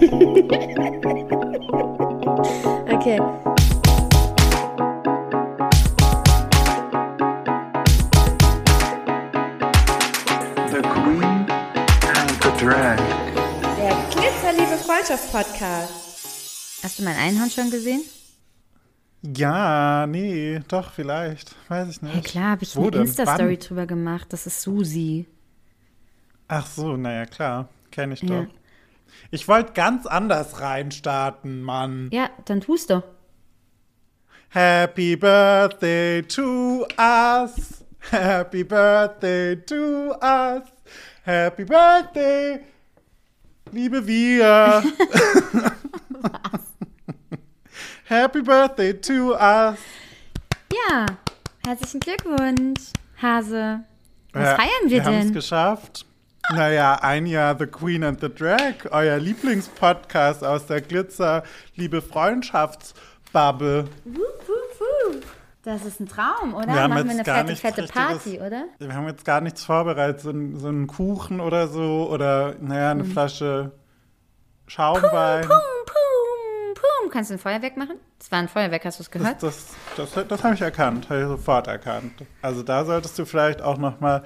okay. The Queen and the Drag. Der Glitzerliebe Freundschaft-Podcast. Hast du mein Einhorn schon gesehen? Ja, nee, doch, vielleicht. Weiß ich nicht. Ja klar, habe ich Wo eine? Insta-Story drüber gemacht. Das ist Susi. Ach so, naja, klar. Kenne ich Ja. Ich wollte ganz anders reinstarten, Mann. Ja, dann tust du. Happy Birthday to us. Happy Birthday to us. Happy Birthday, liebe wir. Happy Birthday to us. Ja, herzlichen Glückwunsch, Hase. Was Ja, feiern wir, Wir haben es denn? geschafft. Naja, ein Jahr The Queen and the Drag, euer Lieblingspodcast aus der Glitzer Liebe Freundschaftsbubble. Das ist ein Traum, oder? Wir haben Machen wir jetzt eine gar fette, fette Party, oder? Wir haben jetzt gar nichts vorbereitet, so, so einen Kuchen oder so oder naja, eine Flasche Schaumwein. Pum, pum, pum. Kannst du ein Feuerwerk machen? Das war ein Feuerwerk, hast du es Das, gehört? das, das, das habe ich erkannt, habe ich sofort erkannt. Also da solltest du vielleicht auch noch mal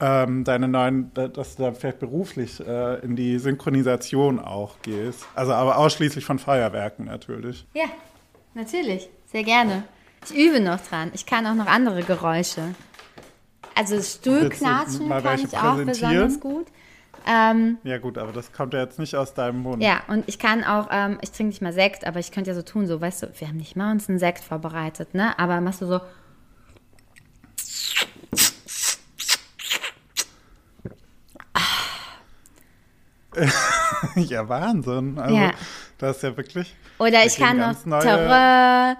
ähm, deine neuen, da- dass du da vielleicht beruflich äh, in die Synchronisation auch gehst. Also aber ausschließlich von Feuerwerken natürlich. Ja, natürlich. Sehr gerne. Ich übe noch dran. Ich kann auch noch andere Geräusche. Also Stuhlknatschen kann ich auch besonders gut. Ähm, Ja gut, aber das kommt ja jetzt nicht aus deinem Mund. ja, und ich kann auch, ähm, ich trinke nicht mal Sekt, aber ich könnte ja so tun, so, weißt du, wir haben nicht mal uns einen Sekt vorbereitet, ne? Aber machst du so, ja, Wahnsinn. Also Ja. das ist ja wirklich. oder ich kann noch neue- Terror.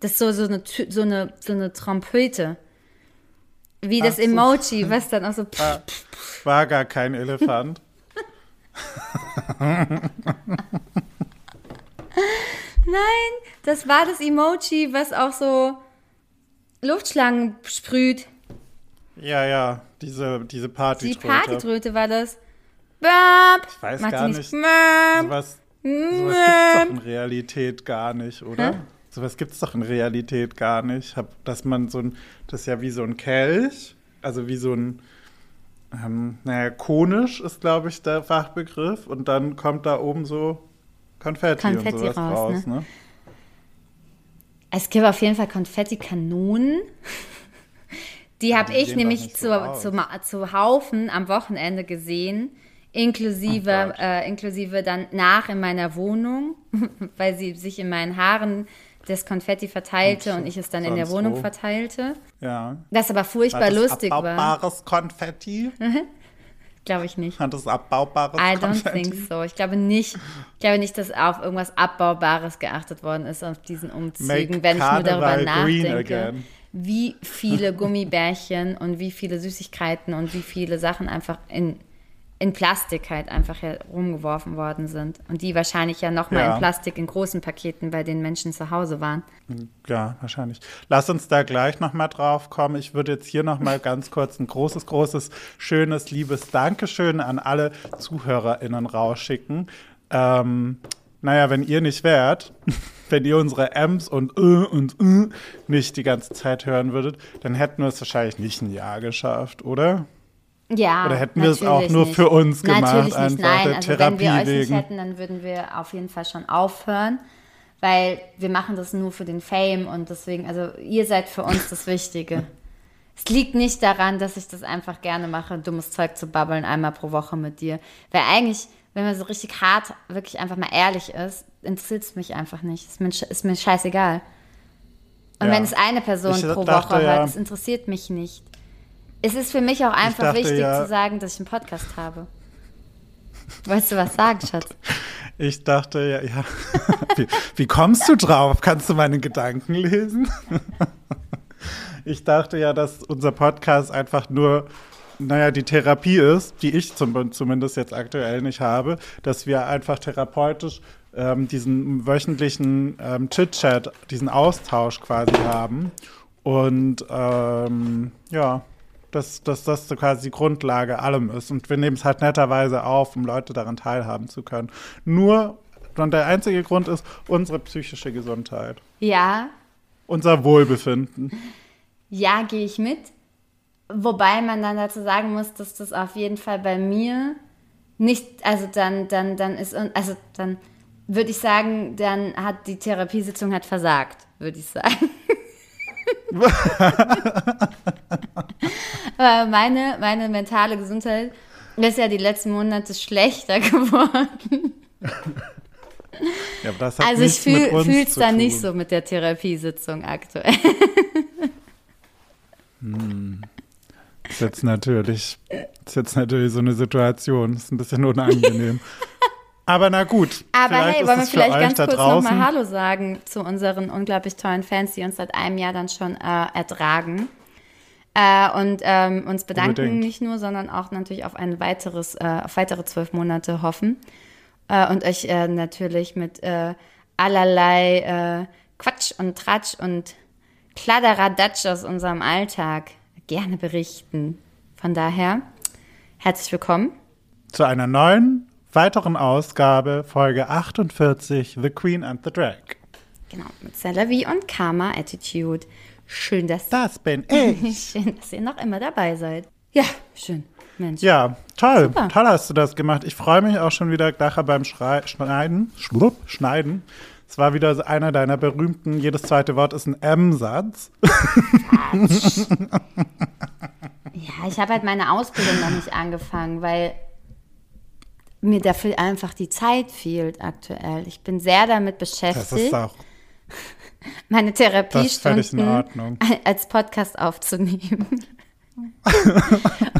Das ist so, so, eine, so, eine, so eine Trompete. Wie das Ach so. Emoji, was dann auch so. Ah, war gar kein Elefant. Nein, das war das Emoji, was auch so Luftschlangen sprüht. Ja, ja, diese, diese Die Partytröte. Partytröte war das. Böp. Ich weiß Macht gar nicht. Böp. Sowas, sowas gibt's doch in Realität gar nicht, oder? Hä? Sowas gibt's doch in Realität gar nicht. Hab, dass man so ein, das ist ja wie so ein Kelch, also wie so ein, ähm, naja, konisch ist, glaube ich, der Fachbegriff. Und dann kommt da oben so Konfetti, Konfetti und sowas raus, raus, ne? ne? Es gibt auf jeden Fall Konfettikanonen. Die habe ich nämlich zu, so zu, zu Haufen am Wochenende gesehen. Inklusive, äh, inklusive dann nach in meiner Wohnung, weil sie sich in meinen Haaren das Konfetti verteilte Und und ich es dann in der Wohnung wo? verteilte. Ja. Das aber furchtbar das lustig war. abbaubares Konfetti? Glaube ich nicht. Hat das abbaubares I don't Konfetti? think so. Ich glaube nicht, ich glaube nicht, dass auf irgendwas Abbaubares geachtet worden ist auf diesen Umzügen, Make wenn ich nur darüber nachdenke, again. Wie viele Gummibärchen und wie viele Süßigkeiten und wie viele Sachen einfach in, in Plastik halt einfach herumgeworfen worden sind. Und die wahrscheinlich ja nochmal Ja. in Plastik in großen Paketen bei den Menschen zu Hause waren. Ja, wahrscheinlich. Lass uns da gleich nochmal drauf kommen. Ich würde jetzt hier nochmal ganz kurz ein großes, großes, schönes, liebes Dankeschön an alle ZuhörerInnen rausschicken. Ähm, naja, wenn ihr nicht wärt, wenn ihr unsere M's und Ö und Ö nicht die ganze Zeit hören würdet, dann hätten wir es wahrscheinlich nicht ein Jahr geschafft, oder? Ja, Oder hätten wir es auch nur nicht. für uns gemacht, Natürlich nicht, einfach nein. der Also wenn Therapie wir euch nicht wegen? hätten, dann würden wir auf jeden Fall schon aufhören, weil wir machen das nur für den Fame und deswegen, also ihr seid für uns das Wichtige. es liegt nicht daran, dass ich das einfach gerne mache, dummes Zeug zu babbeln einmal pro Woche mit dir. Weil eigentlich, wenn man so richtig hart, wirklich einfach mal ehrlich ist, interessiert es mich einfach nicht. Ist mir, ist mir scheißegal. Und Ja. wenn es eine Person Ich pro dachte Woche ja- hört, das interessiert mich nicht. Es ist für mich auch einfach dachte wichtig ja- zu sagen, dass ich einen Podcast habe. Wolltest du was sagen, Schatz? Ich dachte, ja, ja. Wie, wie kommst du drauf? Kannst du meine Gedanken lesen? Ich dachte ja, dass unser Podcast einfach nur, naja, die Therapie ist, die ich zum, zumindest jetzt aktuell nicht habe, dass wir einfach therapeutisch ähm, diesen wöchentlichen ähm, Chit-Chat, diesen Austausch quasi haben. Und ähm, ja, dass, dass das so quasi die Grundlage allem ist. Und wir nehmen es halt netterweise auf, um Leute daran teilhaben zu können. Nur, und der einzige Grund ist unsere psychische Gesundheit, Ja, unser Wohlbefinden. ja, gehe ich mit. Wobei man dann dazu sagen muss, dass das auf jeden Fall bei mir nicht, also dann, dann, dann ist, also dann würde ich sagen, dann hat die Therapiesitzung hat versagt, würde ich sagen. Aber meine, meine mentale Gesundheit ist ja die letzten Monate schlechter geworden. Ja, Also ich fühle es dann nicht so mit der Therapiesitzung aktuell. Das ist jetzt natürlich, das ist jetzt natürlich so eine Situation. Das ist ein bisschen unangenehm. Aber na gut. Aber hey, wollen wir vielleicht ganz kurz nochmal Hallo sagen zu unseren unglaublich tollen Fans, die uns seit einem Jahr dann schon äh, ertragen. Äh, und ähm, uns bedanken Unbedingt. nicht nur, sondern auch natürlich auf ein weiteres, äh, auf weitere zwölf Monate hoffen. Äh, und euch äh, natürlich mit äh, allerlei Quatsch und Tratsch und Kladderadatsch aus unserem Alltag gerne berichten. Von daher, herzlich willkommen. zu einer neuen, weiteren Ausgabe, Folge 48, The Queen and the Drag. Genau, mit Celebi und Karma Attitude. Schön, dass, Das bin ich. schön, dass ihr noch immer dabei seid. Ja, schön. Mensch. Ja, toll. Super. Toll hast du das gemacht. Ich freue mich auch schon wieder nachher beim Schrei Schneiden. Schlupp, Schneiden. Es war wieder einer deiner berühmten, jedes zweite Wort ist ein M-Satz. Ja, ich habe halt meine Ausbildung noch nicht angefangen, weil mir dafür einfach die Zeit fehlt aktuell. Ich bin sehr damit Das beschäftigt, ist auch. meine Das ist völlig in Therapiestunden als Podcast aufzunehmen.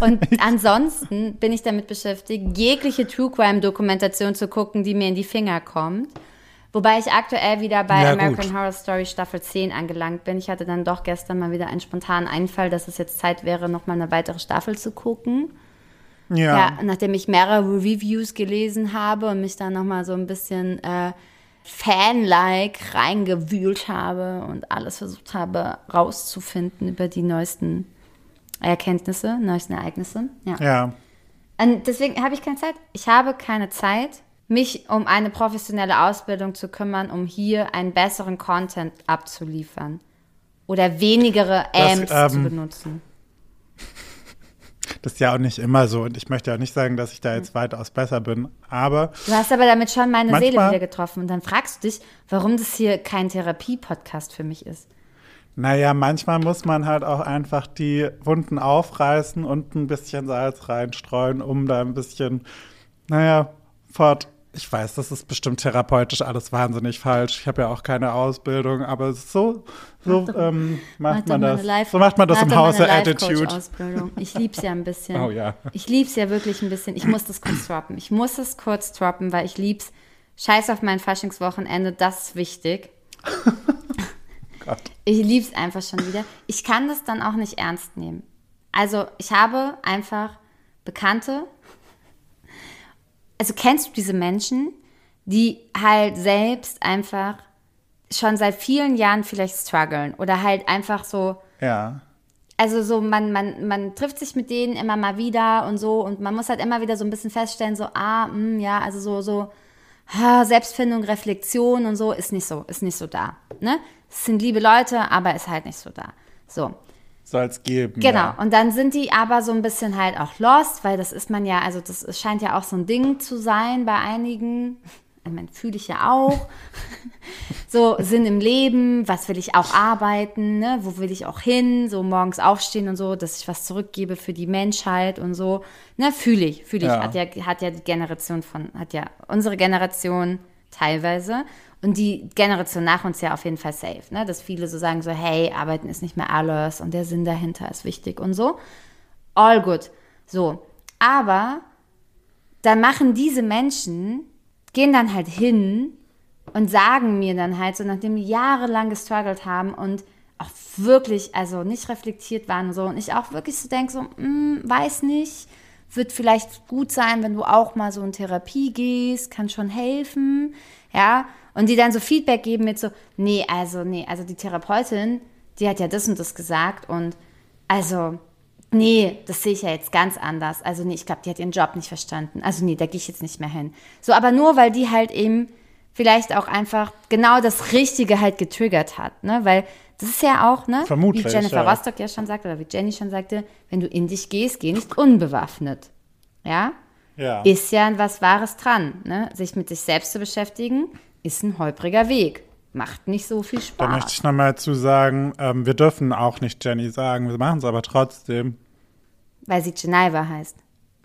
Und ansonsten bin ich damit beschäftigt, jegliche True Crime Dokumentation zu gucken, die mir in die Finger kommt. Wobei ich aktuell wieder bei Ja, American gut. Horror Story Staffel 10 angelangt bin. Ich hatte dann doch gestern mal wieder einen spontanen Einfall, dass es jetzt Zeit wäre, nochmal eine weitere Staffel zu gucken. Ja. Ja, nachdem ich mehrere Reviews gelesen habe und mich dann nochmal so ein bisschen äh, Fan-like reingewühlt habe und alles versucht habe rauszufinden über die neuesten Erkenntnisse, neuesten Ereignisse. Ja. ja. Und deswegen habe ich keine Zeit. Ich habe keine Zeit, mich um eine professionelle Ausbildung zu kümmern, um hier einen besseren Content abzuliefern. Oder wenigere Das, Amps zu ähm, benutzen. Das ist ja auch nicht immer so. Und ich möchte ja nicht sagen, dass ich da jetzt weitaus besser bin. Aber Du hast aber damit schon meine Seele Manchmal- wieder getroffen. Und dann fragst du dich, warum das hier kein Therapie-Podcast für mich ist. naja, manchmal muss man halt auch einfach die Wunden aufreißen und ein bisschen Salz reinstreuen, um da ein bisschen, naja, fort. Ich weiß, das ist bestimmt therapeutisch alles wahnsinnig falsch. Ich habe ja auch keine Ausbildung, aber so, so doch- ähm, macht man das. Life- so macht man das im Hause Attitude. Ich lieb's ja ein bisschen. Oh ja. Ich lieb's ja wirklich ein bisschen. Ich muss das kurz droppen. Ich muss es kurz droppen, weil ich lieb's. Scheiß auf mein Faschingswochenende, das ist wichtig. Gott. Ich lieb's einfach schon wieder. Ich kann das dann auch nicht ernst nehmen. Also, ich habe einfach Bekannte. Also, kennst du diese Menschen, die halt selbst einfach schon seit vielen Jahren vielleicht strugglen oder halt einfach so, Ja. also so, man, man, man trifft sich mit denen immer mal wieder und so und man muss halt immer wieder so ein bisschen feststellen, so, ah, mh, ja, also so, so, ah, Selbstfindung, Reflexion und so ist nicht so, ist nicht so da. Ne? Es sind liebe Leute, aber ist halt nicht so da. So. Soll es geben. Genau. Ja. Und dann sind die aber so ein bisschen halt auch lost, weil das ist man ja, also das scheint ja auch so ein Ding zu sein bei einigen. Ich meine, fühle ich ja auch. so Sinn im Leben, was will ich auch arbeiten, ne? wo will ich auch hin, so morgens aufstehen und so, dass ich was zurückgebe für die Menschheit und so. Ne, fühle ich, fühle ich. Ja. Hat ja, hat ja die Generation von, hat ja unsere Generation teilweise und die Generation nach uns ja auf jeden Fall safe, ne? Dass viele so sagen so, hey, arbeiten ist nicht mehr alles und der Sinn dahinter ist wichtig und so. All good. So. Aber dann machen diese Menschen, gehen dann halt hin und sagen mir dann halt so, nachdem die jahrelang gestruggelt haben und auch wirklich, also nicht reflektiert waren und so, und ich auch wirklich so denke, so, hm, weiß nicht, wird vielleicht gut sein, wenn du auch mal so in Therapie gehst, kann schon helfen, ja, und die dann so Feedback geben mit so, nee, also, nee, also die Therapeutin, die hat ja das und das gesagt und also, Nee, das sehe ich ja jetzt ganz anders. Also nee, ich glaube, die hat ihren Job nicht verstanden. Also nee, da gehe ich jetzt nicht mehr hin. So, aber nur, weil die halt eben vielleicht auch einfach genau das Richtige halt getriggert hat, ne? Weil das ist ja auch, ne? Vermutlich, Wie Jennifer ja. Rostock ja schon sagte, oder wie Jenny schon sagte, wenn du in dich gehst, geh nicht unbewaffnet. Ja? Ja. Ist ja was Wahres dran, ne? Sich mit sich selbst zu beschäftigen, ist ein holpriger Weg. Macht nicht so viel Da möchte Spaß. ich nochmal zu sagen, ähm, wir dürfen auch nicht Jenny sagen, wir machen es aber trotzdem. Weil sie Geneva heißt.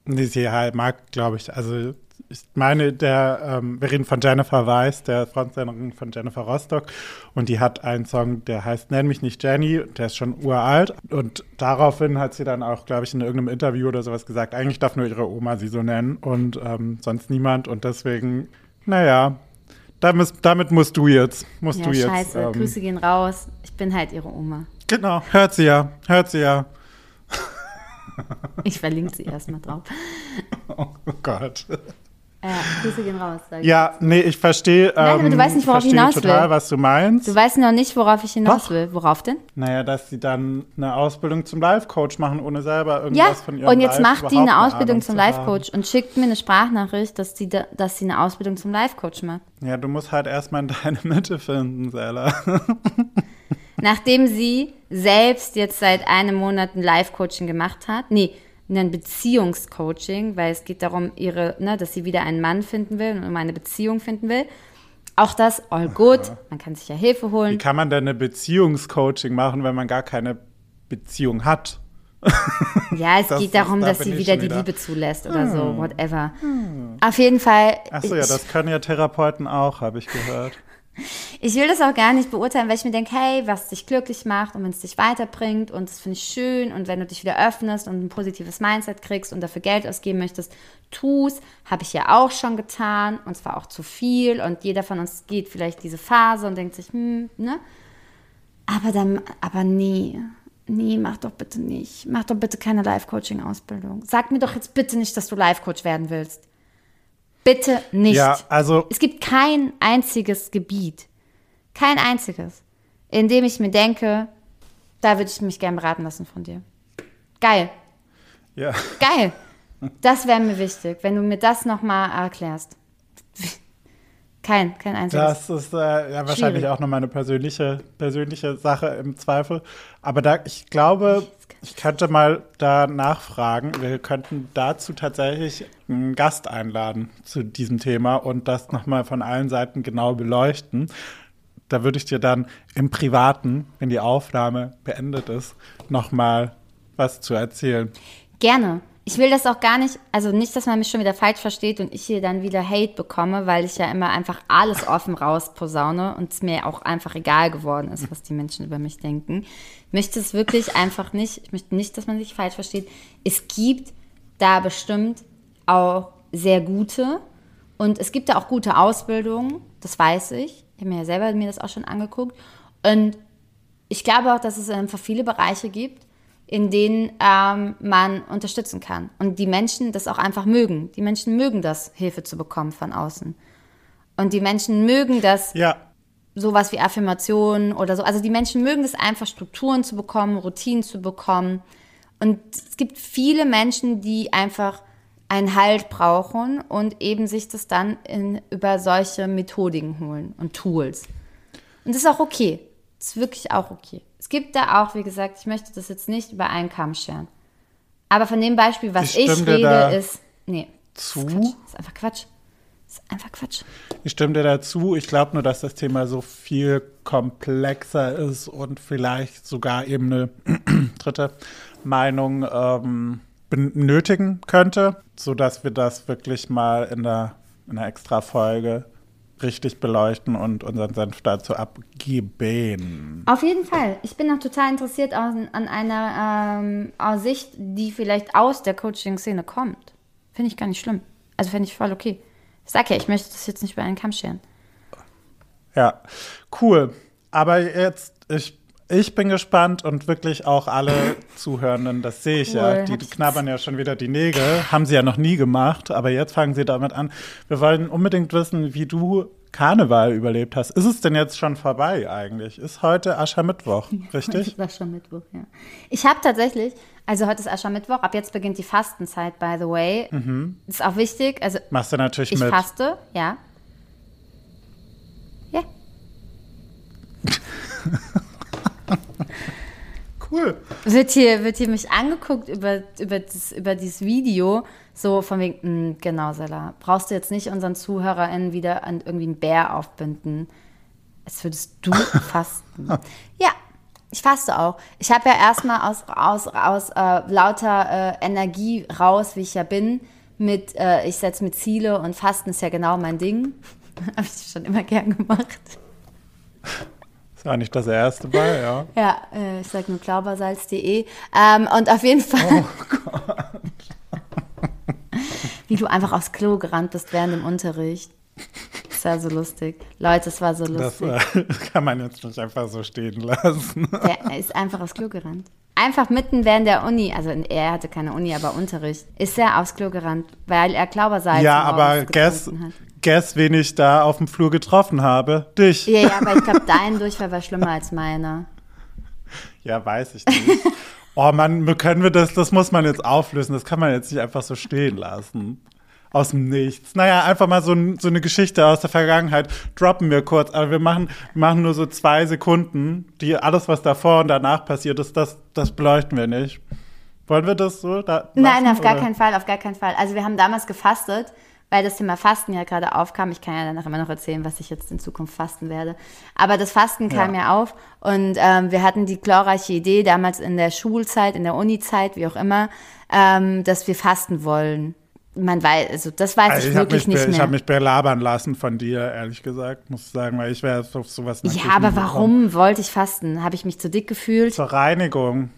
Nee, sie halt mag, glaube ich, also ich meine, der, ähm, wir reden von Jennifer Weiss, der Frontsängerin von Jennifer Rostock und die hat einen Song, der heißt Nenn mich nicht Jenny, der ist schon uralt und daraufhin hat sie dann auch, glaube ich, in irgendeinem Interview oder sowas gesagt, eigentlich darf nur ihre Oma sie so nennen und ähm, sonst niemand und deswegen, naja, damit, damit musst du jetzt, musst Ja, du jetzt. scheiße, ähm, Grüße gehen raus. Ich bin halt ihre Oma. Genau, hört sie ja, hört sie ja. Ich verlinke sie erstmal drauf. Oh Gott. Ja, Grüße gehen raus. Sag. Ja, nee, ich verstehe. Nein, aber du weißt nicht, worauf ich hinaus total, will. was du meinst. Du weißt noch nicht, worauf ich hinaus Doch. will. Worauf denn? naja, dass sie dann eine Ausbildung zum Life-Coach machen, ohne selber Ja, irgendwas von ihrem und jetzt Life macht die eine Ausbildung zum. Life-Coach und schickt mir eine Sprachnachricht, dass, die da, dass sie eine Ausbildung zum Life-Coach macht. Ja, du musst halt erstmal in deine Mitte finden, Sella. Nachdem sie selbst jetzt seit einem Monat ein Life-Coaching gemacht hat, nee, ein Beziehungscoaching, weil es geht darum, ihre, ne, dass sie wieder einen Mann finden will und um eine Beziehung finden will. Auch das, all good, man kann sich ja Hilfe Wie holen. kann man denn eine Beziehungscoaching machen, wenn man gar keine Beziehung hat? Ja, es Das- geht das- darum, da dass sie wieder die wieder- Liebe zulässt oder so, whatever. Auf jeden Fall. Achso, ja, das können ja Therapeuten auch, habe ich gehört. Ich will das auch gar nicht beurteilen, weil ich mir denke, hey, was dich glücklich macht und wenn es dich weiterbringt und das finde ich schön und wenn du dich wieder öffnest und ein positives Mindset kriegst und dafür Geld ausgeben möchtest, tu's. Habe ich ja auch schon getan und zwar auch zu viel und jeder von uns geht vielleicht diese Phase und denkt sich, hm, ne? Aber dann, aber nee, nee, mach doch bitte nicht. Mach doch bitte keine Life-Coaching-Ausbildung. Sag mir doch jetzt bitte nicht, dass du Life-Coach werden willst. Bitte nicht. Ja, also Es gibt kein einziges Gebiet, kein einziges, in dem ich mir denke, da würde ich mich gern beraten lassen von dir. Geil, ja. geil. Das wäre mir wichtig, wenn du mir das nochmal erklärst. Kein, kein einziges. Das ist äh, ja wahrscheinlich Schwierig. auch noch meine persönliche, persönliche Sache im Zweifel. Aber da, ich glaube, ich könnte mal da nachfragen. Wir könnten dazu tatsächlich einen Gast einladen zu diesem Thema und das nochmal von allen Seiten genau beleuchten. Da würde ich dir dann im Privaten, wenn die Aufnahme beendet ist, nochmal was zu erzählen. Gerne. Ich will das auch gar nicht, also nicht, dass man mich schon wieder falsch versteht und ich hier dann wieder Hate bekomme, weil ich ja immer einfach alles offen raus posaune und es mir auch einfach egal geworden ist, was die Menschen über mich denken. Ich möchte es wirklich einfach nicht, ich möchte nicht, dass man sich falsch versteht. Es gibt da bestimmt auch sehr gute und es gibt da auch gute Ausbildungen, das weiß ich. Ich habe mir ja selber mir das auch schon angeguckt und ich glaube auch, dass es einfach viele Bereiche gibt, in denen ähm, man unterstützen kann. Und die Menschen das auch einfach mögen. Die Menschen mögen das, Hilfe zu bekommen von außen. Und die Menschen mögen das, Ja, sowas wie Affirmationen oder so. Also die Menschen mögen es einfach, Strukturen zu bekommen, Routinen zu bekommen. Und es gibt viele Menschen, die einfach einen Halt brauchen und eben sich das dann in, über solche Methodiken holen und Tools. Und das ist auch okay. Das ist wirklich auch okay. Es gibt da auch, wie gesagt, ich möchte das jetzt nicht über einen Kamm scheren. Aber von dem Beispiel, was Ich ich, rede, ist. Nee. zu. Das ist, Quatsch. das ist einfach Quatsch. Das ist einfach Quatsch. Ich stimme dir dazu. Ich glaube nur, dass das Thema so viel komplexer ist und vielleicht sogar eben eine dritte Meinung ähm, benötigen könnte, sodass wir das wirklich mal in der, in einer extra Folge richtig beleuchten und unseren Senf dazu abgeben. Auf jeden Fall. Ich bin auch total interessiert an, an einer ähm, aus Sicht, die vielleicht aus der Coaching-Szene kommt. Finde ich gar nicht schlimm. Also finde ich voll okay. Ich sag ja, ich möchte das jetzt nicht über einen Kamm scheren. Ja, cool. Aber jetzt, ich, ich bin gespannt und wirklich auch alle Zuhörenden, das sehe ich ja, Cool, die hab ich knabbern ja schon wieder die Nägel. Haben sie ja noch nie gemacht, aber jetzt fangen sie damit an. Wir wollen unbedingt wissen, wie du Karneval überlebt hast. Ist es denn jetzt schon vorbei eigentlich? Ist heute Aschermittwoch, richtig? Das war schon Mittwoch, ja. Ich habe tatsächlich Also heute ist Aschermittwoch, ab jetzt beginnt die Fastenzeit, by the way. Ist auch wichtig. Also Machst du natürlich ich mit. faste, ja. Ja. Cool. Wird hier, wird hier mich angeguckt über, über, das, über dieses Video, so von wegen, "Mm, genau, Sella, brauchst du jetzt nicht unseren ZuhörerInnen wieder an irgendwie einen Bär aufbinden. Als würdest du fasten. Ja, ich faste auch. Ich habe ja erstmal aus, aus, aus äh, lauter äh, Energie raus, wie ich ja bin, mit, äh, ich setze mir Ziele und Fasten ist ja genau mein Ding. habe ich schon immer gern gemacht. Ist ja nicht das erste Mal, ja. Ja, äh, ich sag nur klaubersalz.de. Ähm, und auf jeden Fall. Wie du einfach aufs Klo gerannt bist während dem Unterricht. Das war so lustig. Leute, es war so Das lustig. äh, kann man jetzt nicht einfach so stehen lassen. Der ist einfach aufs Klo gerannt. Einfach mitten während der Uni, also er hatte keine Uni, aber Unterricht, ist er aufs Klo gerannt, weil er Klaubersalz ja, aber guess, hat. guess, wen ich da auf dem Flur getroffen habe. Dich. Ja, ja, aber ich glaube, dein Durchfall war schlimmer als meiner. Ja, weiß ich nicht. Oh Mann, können wir das, das muss man jetzt auflösen. Das kann man jetzt nicht einfach so stehen lassen. Aus dem Nichts. Naja, einfach mal so, so eine Geschichte aus der Vergangenheit. Droppen wir kurz, aber wir machen, machen nur so zwei Sekunden. Die, alles, was davor und danach passiert ist, das, das beleuchten wir nicht. Wollen wir das so? Da Nein, lassen, auf gar oder? keinen Fall, auf gar keinen Fall. Also wir haben damals gefastet, weil das Thema Fasten ja gerade aufkam. Ich kann ja danach immer noch erzählen, was ich jetzt in Zukunft fasten werde. Aber das Fasten kam Ja. ja, auf und ähm, wir hatten die glorreiche Idee damals in der Schulzeit, in der Unizeit, wie auch immer, ähm, dass wir fasten wollen. Man weiß, also das weiß Also ich ich habe wirklich nicht ich mehr. hab mich belabern lassen von dir, ehrlich gesagt, muss ich sagen, weil ich wäre auf sowas natürlich ja, aber nie gekommen. warum wollte ich fasten? Habe ich mich zu dick gefühlt? Zur Reinigung.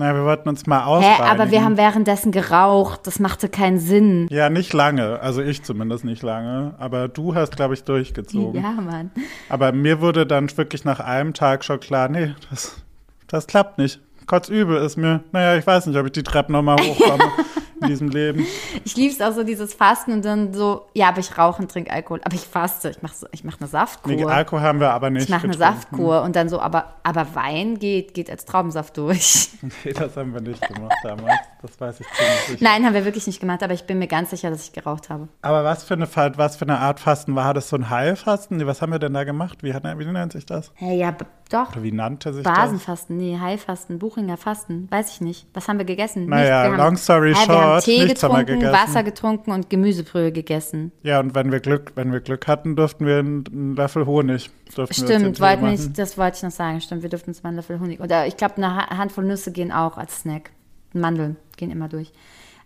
Na, wir wollten uns mal Hä, ausreinigen. aber wir haben währenddessen geraucht. Das machte keinen Sinn. Ja, nicht lange. Also ich zumindest nicht lange. Aber du hast, glaube ich, durchgezogen. Ja, Mann. Aber mir wurde dann wirklich nach einem Tag schon klar, nee, das, das klappt nicht. Kotzübel ist mir, naja, ich weiß nicht, ob ich die Treppen nochmal hochkomme in diesem Leben. Ich lieb's auch so, dieses Fasten und dann so, ja, aber ich rauche und trinke Alkohol. Aber ich faste, ich mache so, ich mach eine Saftkur. Nee, Alkohol haben wir aber nicht ich mache eine. Saftkur und dann so, aber, aber Wein geht, geht als Traubensaft durch. Nee, das haben wir nicht gemacht damals. Das weiß ich ziemlich sicher. Nein, haben wir wirklich nicht gemacht, aber ich bin mir ganz sicher, dass ich geraucht habe. Aber was für eine was für eine Art Fasten war? Das so ein Heilfasten? Was haben wir denn da gemacht? Wie, hat, wie nennt sich das? Ja, b- doch. Oder wie nannte sich das? Basenfasten, nee, Heilfasten, Buchinger Fasten, weiß ich nicht. Was haben wir gegessen? Naja, long story wir haben Tee haben wir getrunken, gegessen. Wasser getrunken und Gemüsebrühe gegessen. Ja, und wenn wir Glück, wenn wir Glück hatten, durften wir einen, Löffel Honig. Wir Stimmt, wollten nicht, das wollte ich noch sagen. Stimmt, wir durften uns mal einen Löffel Honig. Oder ich glaube, eine Ha- Handvoll Nüsse gehen auch als Snack. Mandeln gehen immer durch.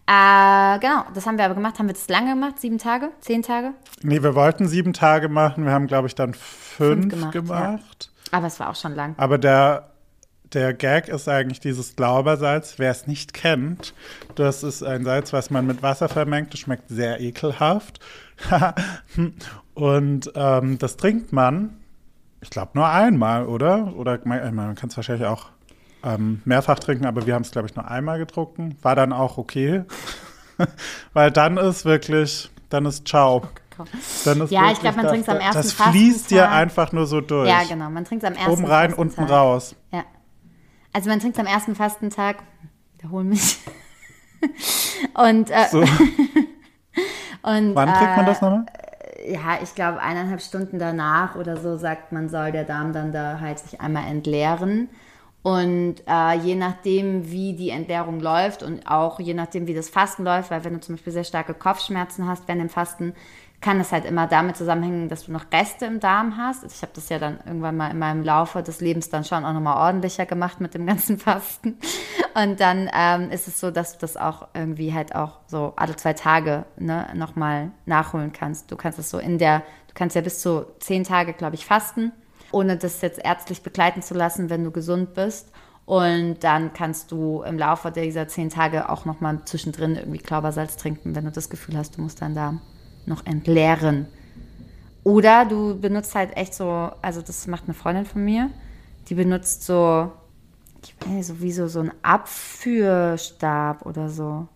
Äh, genau, das haben wir aber gemacht. Haben wir das lange gemacht? Sieben Tage? Zehn Tage? Nee, wir wollten sieben Tage machen. Wir haben, glaube ich, dann fünf, gemacht, gemacht. ja. Aber es war auch schon lang. Aber der, der Gag ist eigentlich dieses Glaubersalz. Wer es nicht kennt, das ist ein Salz, was man mit Wasser vermengt. Das schmeckt sehr ekelhaft. Und ähm, das trinkt man, ich glaube, nur einmal, oder? Oder man, man kann es wahrscheinlich auch ähm, mehrfach trinken, aber wir haben es, glaube ich, nur einmal getrunken. War dann auch okay. Weil dann ist wirklich, dann ist ciao. Dann ist Ja, ich wirklich glaub, man das- trinkt's am ersten Das fließt dir einfach nur so durch. Ja, genau. Man trinkt es am ersten Oben rein, unten raus. Ja. Also man trinkt am ersten Fastentag, wiederhol mich. und, äh, So. und Wann kriegt man äh, das nochmal? ja, ich glaube, eineinhalb Stunden danach oder so sagt man, soll der Darm dann da halt sich einmal entleeren. Und äh, je nachdem, wie die Entleerung läuft und auch je nachdem, wie das Fasten läuft, weil wenn du zum Beispiel sehr starke Kopfschmerzen hast während dem Fasten, kann es halt immer damit zusammenhängen, dass du noch Reste im Darm hast. Ich habe das ja dann irgendwann mal in meinem Laufe des Lebens dann schon auch nochmal ordentlicher gemacht mit dem ganzen Fasten. Und dann ähm, ist es so, dass du das auch irgendwie halt auch so alle zwei Tage ne, nochmal nachholen kannst. Du kannst es so in der, du kannst ja bis zu zehn Tage, glaube ich, fasten, ohne das jetzt ärztlich begleiten zu lassen, wenn du gesund bist. Und dann kannst du im Laufe dieser zehn Tage auch nochmal zwischendrin irgendwie Klaubersalz trinken, wenn du das Gefühl hast, du musst deinen Darm noch entleeren. Oder du benutzt halt echt so, also das macht eine Freundin von mir, die benutzt so, ich weiß nicht, so wie so, so ein Abführstab oder so.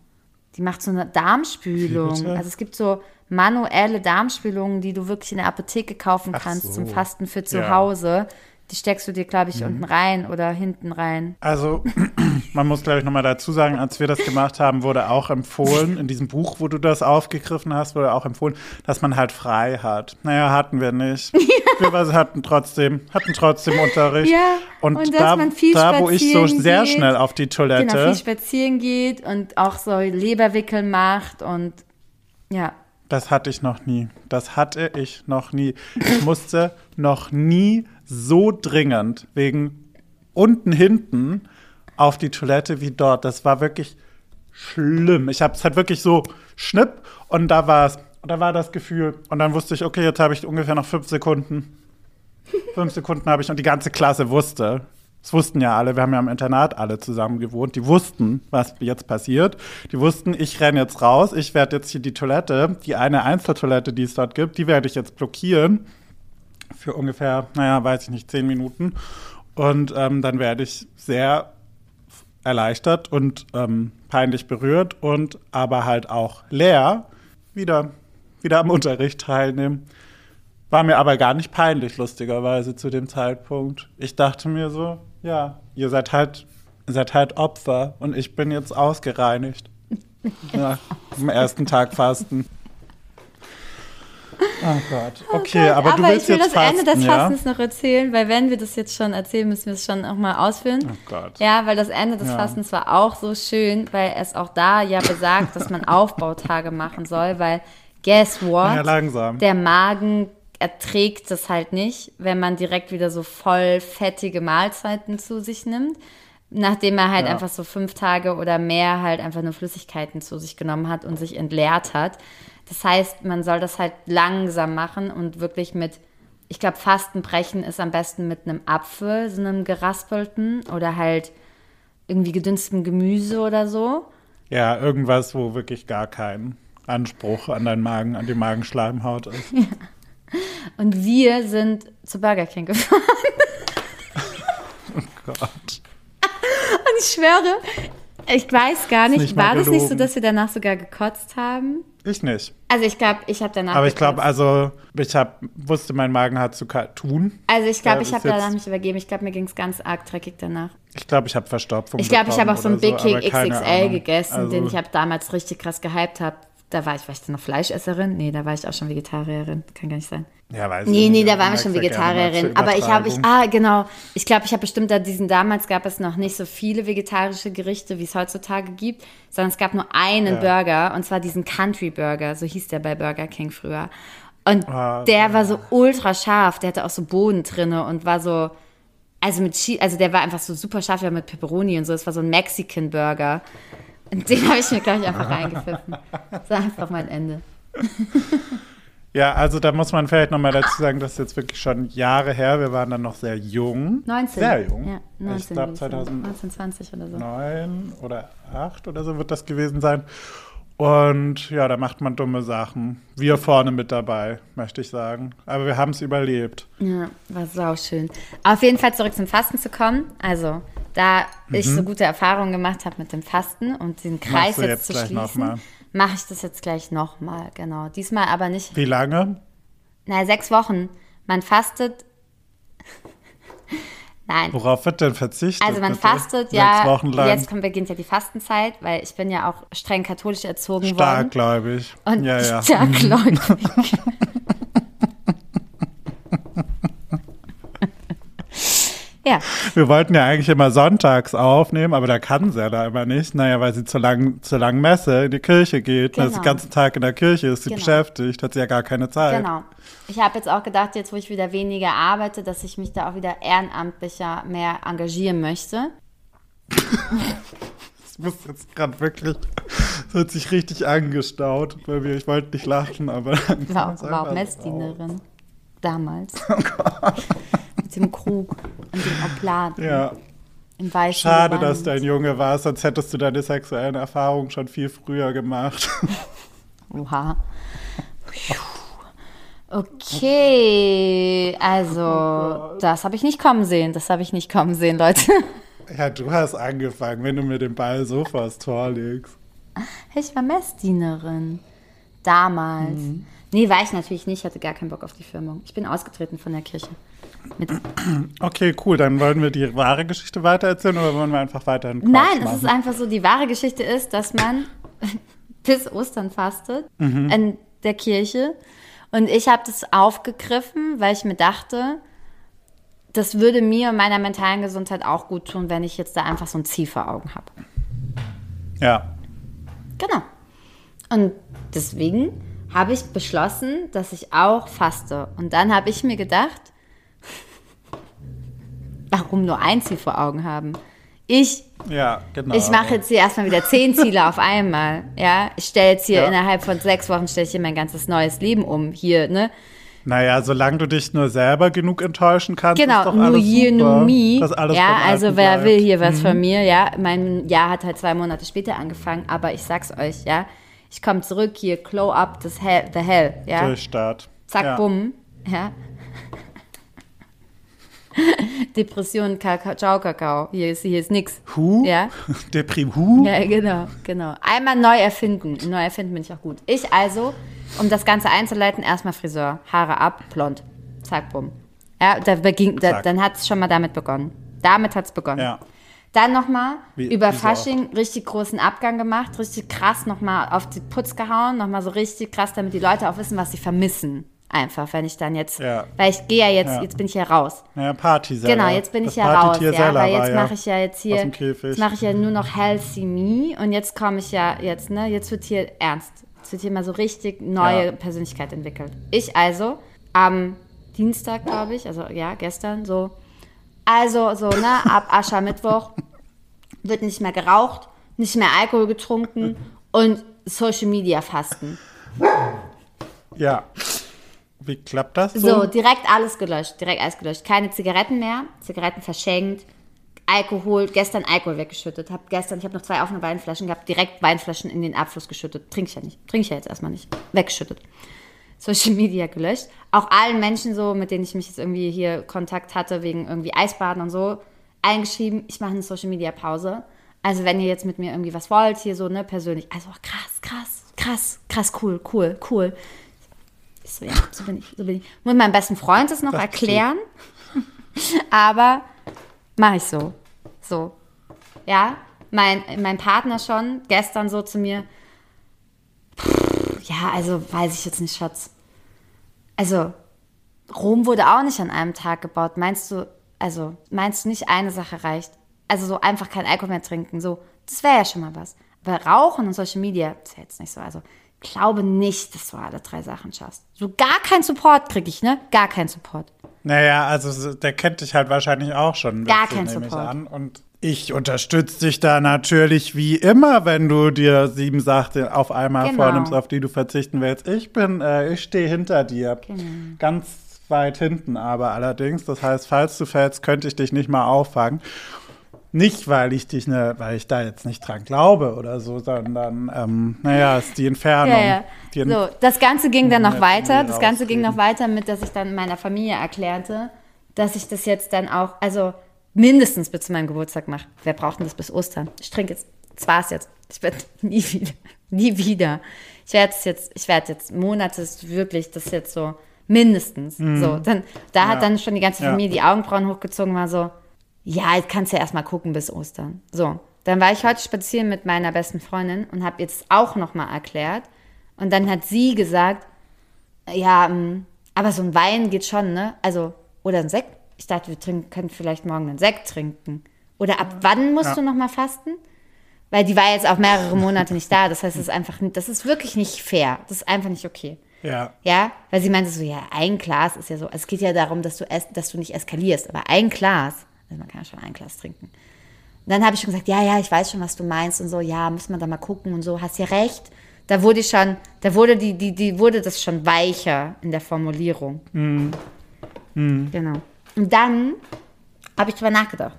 Die macht so eine Darmspülung. Also es gibt so manuelle Darmspülungen, die du wirklich in der Apotheke kaufen Ach kannst so. zum Fasten für zu Ja. Mhm. Hause. Die steckst du dir, glaube ich, unten rein oder hinten rein. Also, Man muss, glaube ich, nochmal dazu sagen, als wir das gemacht haben, wurde auch empfohlen, in diesem Buch, wo du das aufgegriffen hast, wurde auch empfohlen, dass man halt frei hat. Naja, hatten wir nicht. Wir hatten trotzdem, hatten trotzdem Unterricht. Ja, und, und da, da, wo ich so sehr geht. schnell auf die Toilette. Genau, viel spazieren geht und auch so Leberwickel macht und ja. Das hatte ich noch nie. Das hatte ich noch nie. Ich musste noch nie so dringend wegen unten hinten auf die Toilette wie dort. Das war wirklich schlimm. Ich habe es halt wirklich so schnipp und da war es. Und da war das Gefühl. Und dann wusste ich, okay, jetzt habe ich ungefähr noch fünf Sekunden. Fünf Sekunden habe ich und die ganze Klasse wusste. Das wussten ja alle, wir haben ja im Internat alle zusammen gewohnt. Die wussten, was jetzt passiert. Die wussten, ich renne jetzt raus, ich werde jetzt hier die Toilette, die eine Einzeltoilette, die es dort gibt, die werde ich jetzt blockieren. Für ungefähr, naja, weiß ich nicht, zehn Minuten. Und ähm, dann werde ich sehr erleichtert und ähm, peinlich berührt und aber halt auch leer wieder, wieder am Unterricht teilnehmen. War mir aber gar nicht peinlich, lustigerweise, zu dem Zeitpunkt. Ich dachte mir so, ja, ihr seid halt, seid halt Opfer und ich bin jetzt ausgereinigt. Ja, am ersten Tag Fasten. Oh Gott. Okay, aber, du willst ich will jetzt das fasten, Ende des ja? Fastens noch erzählen, weil wenn wir das jetzt schon erzählen, müssen wir es schon auch mal ausführen. Oh Gott. Ja, weil das Ende des Ja. Fastens war auch so schön, weil es auch da ja besagt, dass man Aufbautage machen soll, weil guess what? Ja, langsam. Der Magen erträgt das halt nicht, wenn man direkt wieder so voll fettige Mahlzeiten zu sich nimmt. Nachdem er halt Ja. einfach so fünf Tage oder mehr halt einfach nur Flüssigkeiten zu sich genommen hat und sich entleert hat. Das heißt, man soll das halt langsam machen und wirklich mit, ich glaube, Fastenbrechen ist am besten mit einem Apfel, so einem geraspelten oder halt irgendwie gedünstetem Gemüse oder so. Ja, irgendwas, wo wirklich gar kein Anspruch an deinen Magen, an die Magenschleimhaut ist. Und wir sind zu Burger King gefahren. Gott. Und ich schwöre, ich weiß gar nicht, nicht war das nicht so, dass wir danach sogar gekotzt haben? Ich nicht. Also ich glaube, ich habe danach Aber ich glaube, also, ich hab, wusste, mein Magen hat zu tun. Also ich glaube, ich habe danach mich übergeben. Ich glaube, mir ging es ganz arg dreckig danach. Ich glaube, ich habe Verstopfung. Ich glaube, ich habe auch so einen Big King keine XXL gegessen, Also, den ich habe damals richtig krass gehypt habe. Da war ich, war ich dann noch Fleischesserin? Nee, da war ich auch schon Vegetarierin. Kann gar nicht sein. Ja, weiß Nee, ich nee, da waren wir schon ja Vegetarierin. Aber ich habe, ich, ah, genau. Ich glaube, ich habe bestimmt da diesen, damals gab es noch nicht so viele vegetarische Gerichte, wie es heutzutage gibt, sondern es gab nur einen Ja. Burger und zwar diesen Country Burger, so hieß der bei Burger King früher. Und Ah, der war so ultra scharf, der hatte auch so Boden drinne und war so, also mit Cheese, also der war einfach so super scharf, der war mit Pepperoni und so, es war so ein Mexican Burger. Den habe ich mir gleich einfach reingepfiffen. Das war einfach mein Ende. Ja, also da muss man vielleicht nochmal dazu sagen, das ist jetzt wirklich schon Jahre her. Wir waren dann noch sehr jung. 19. Sehr jung. Ja, 19. ich glaube würde sagen. 2009 19, 20 oder so. oder 8 oder so wird das gewesen sein. Und ja, da macht man dumme Sachen. Wir vorne mit dabei, möchte ich sagen. Aber wir haben es überlebt. Ja, war sau schön. Auf jeden Fall zurück zum Fasten zu kommen. Also, da ich so gute Erfahrungen gemacht habe mit dem Fasten und den Kreis Mhm. Jetzt, jetzt zu schließen, mache ich das jetzt gleich nochmal. Genau. Diesmal aber nicht, Wie lange? naja, sechs Wochen. Man fastet. Nein. Worauf wird denn verzichtet? Also man bitte? fastet Sechs ja, Wochen lang. jetzt kommt, beginnt ja die Fastenzeit, weil ich bin ja auch streng katholisch erzogen worden. Stark, glaube ich. Und ja, ja. starkgläubig. ja, Wir wollten ja eigentlich immer sonntags aufnehmen, aber da kann sie ja da immer nicht. Naja, weil sie zu lang, zu lang Messe in die Kirche geht. Genau. den ganzen Tag in der Kirche ist sie Genau. beschäftigt, hat sie ja gar keine Zeit. genau. Ich habe jetzt auch gedacht, jetzt wo ich wieder weniger arbeite, dass ich mich da auch wieder ehrenamtlicher mehr engagieren möchte. Das muss jetzt gerade wirklich, das hat sich richtig angestaut bei mir. Ich wollte nicht lachen, aber. War auch, war auch Messdienerin. Damals. Mit dem Krug und dem Oblat Ja, im weißen schade, Gewand. dass du ein Junge warst, sonst hättest du deine sexuellen Erfahrungen schon viel früher gemacht. Oha. Okay, also das habe ich nicht kommen sehen. Das habe ich nicht kommen sehen, Leute. ja, du hast angefangen, wenn du mir den Ball so vors Tor legst. Ich war Messdienerin. Damals. Nee, war ich natürlich nicht, hatte gar keinen Bock auf die Firmung. Ich bin ausgetreten von der Kirche. Mit Okay, cool. Dann wollen wir die wahre Geschichte weitererzählen oder wollen wir einfach weiterhin Quatsch Nein, es machen? ist einfach so, die wahre Geschichte ist, dass man bis Ostern fastet in der Kirche. Und ich habe das aufgegriffen, weil ich mir dachte, das würde mir und meiner mentalen Gesundheit auch gut tun, wenn ich jetzt da einfach so ein Ziel vor Augen habe. Ja. Genau. Und deswegen habe ich beschlossen, dass ich auch faste. Und dann habe ich mir gedacht, warum nur ein Ziel vor Augen haben? Ich Ja, genau. Ich mache jetzt hier erstmal wieder zehn Ziele auf einmal. Ja, ich stelle jetzt hier Ja. innerhalb von sechs Wochen stelle ich hier mein ganzes neues Leben um. Hier, ne? Naja, solange du dich nur selber genug enttäuschen kannst, ist Genau, doch nur alles super, no me. dass alles Ja, also wer bleibt. will hier was von mir? Ja, mein Jahr hat halt zwei Monate später angefangen, aber ich sag's euch, ja, ich komme zurück hier, glow up this hell, the hell, ja, Durchstart. zack, ja. bumm, ja. Depression, Kakao, Ciao, Kakao, hier ist, hier ist nix. Hu? Ja. Deprim Hu? Ja, genau, genau. Einmal neu erfinden. Neu erfinden bin ich auch gut. Ich also, um das Ganze einzuleiten, erstmal Friseur. Haare ab, blond. Zack, bumm. Ja, da beging, da, dann hat es schon mal damit begonnen. Damit hat es begonnen. Ja. Dann nochmal über Fasching richtig großen Abgang gemacht, richtig krass nochmal auf die Putz gehauen, nochmal so richtig krass, damit die Leute auch wissen, was sie vermissen. Einfach, wenn ich dann jetzt, Ja. weil ich gehe ja jetzt, Ja. jetzt bin ich ja raus. Ja, Party selber. Genau, jetzt bin ich das ja raus, ja, weil war jetzt mache ich ja jetzt hier, jetzt mache ich ja nur noch Healthy Me und jetzt komme ich ja jetzt, ne, jetzt wird hier ernst. Jetzt wird hier mal so richtig neue. Persönlichkeit entwickelt. Ich also am Dienstag, glaube ich, also ja, gestern so, also so, ne, ab Aschermittwoch wird nicht mehr geraucht, nicht mehr Alkohol getrunken und Social Media Fasten. Ja. Wie klappt das so? So, direkt alles gelöscht, direkt alles gelöscht. Keine Zigaretten mehr, Zigaretten verschenkt, Alkohol, gestern Alkohol weggeschüttet. Hab gestern, ich habe noch zwei offene Weinflaschen gehabt, direkt Weinflaschen in den Abfluss geschüttet. Trinke ich ja nicht. Trinke ich ja jetzt erstmal nicht. Weggeschüttet. Social Media gelöscht. Auch allen Menschen so, mit denen ich mich jetzt irgendwie hier Kontakt hatte, wegen irgendwie Eisbaden und so, eingeschrieben, ich mache eine Social Media Pause. Also wenn ihr jetzt mit mir irgendwie was wollt, hier so, ne, persönlich. Also krass, krass, krass, krass, cool, cool, cool. Ich so, ja, so bin ich, so bin ich. Muss meinem besten Freund das noch du. erklären. Aber mache ich so. So. Ja, mein, mein Partner schon gestern so zu mir. "Pff, Ja, also weiß ich jetzt nicht, Schatz. Also, Rom wurde auch nicht an einem Tag gebaut. Meinst du, also, meinst du nicht, eine Sache reicht? Also, so einfach kein Alkohol mehr trinken, so, das wäre ja schon mal was. Aber Rauchen und Social Media, das ist ja jetzt nicht so. Also, glaube nicht, dass du alle drei Sachen schaffst. So gar keinen Support krieg ich, ne? Gar keinen Support. Naja, also so- der kennt dich halt wahrscheinlich auch schon. ein Gar bisschen, kein nehme ich Support. An. Und ich unterstütze dich da natürlich wie immer, wenn du dir sieben Sachen auf einmal Genau. vornimmst, auf die du verzichten willst. Ich bin, äh, ich stehe hinter dir. Genau. Ganz weit hinten aber allerdings. Das heißt, falls du fällst, könnte ich dich nicht mal auffangen. Nicht, weil ich dich ne, weil ich da jetzt nicht dran glaube oder so, sondern ähm, naja, ist die Entfernung. Ja, ja. Die Ent- So, das Ganze ging dann noch weiter. Das Ganze ging noch weiter mit, dass ich dann meiner Familie erklärte, dass ich das jetzt dann auch, also mindestens bis zu meinem Geburtstag mache. Wer braucht denn das bis Ostern? Ich trinke jetzt, das war's jetzt. Ich werde nie wieder, nie wieder. Ich werde es jetzt, ich werde jetzt Monate ist wirklich, das ist jetzt so mindestens. So, dann, da hat Mhm. Ja. dann schon die ganze Ja. Familie die Augenbrauen hochgezogen, war so, ja, jetzt kannst du ja erstmal gucken bis Ostern. So, dann war ich heute spazieren mit meiner besten Freundin und habe jetzt auch nochmal erklärt. Und dann hat sie gesagt, ja, ähm, aber so ein Wein geht schon, ne? Also, oder ein Sekt. Ich dachte, wir trinken, können vielleicht morgen einen Sekt trinken. Oder ab wann musst Ja. du nochmal fasten? Weil die war jetzt auch mehrere Monate nicht da. Das heißt, es ist einfach, das ist wirklich nicht fair. Das ist einfach nicht okay. ja. Ja, weil sie meinte so, ja, ein Glas ist ja so, es geht ja darum, dass du, es, dass du nicht eskalierst, aber ein Glas, also man kann ja schon ein Glas trinken. Und dann habe ich schon gesagt, ja, ja, ich weiß schon, was du meinst und so, ja, muss man da mal gucken und so, hast ja recht. Da wurde schon, da wurde die, die, die wurde das schon weicher in der Formulierung. Genau. Und dann habe ich drüber nachgedacht.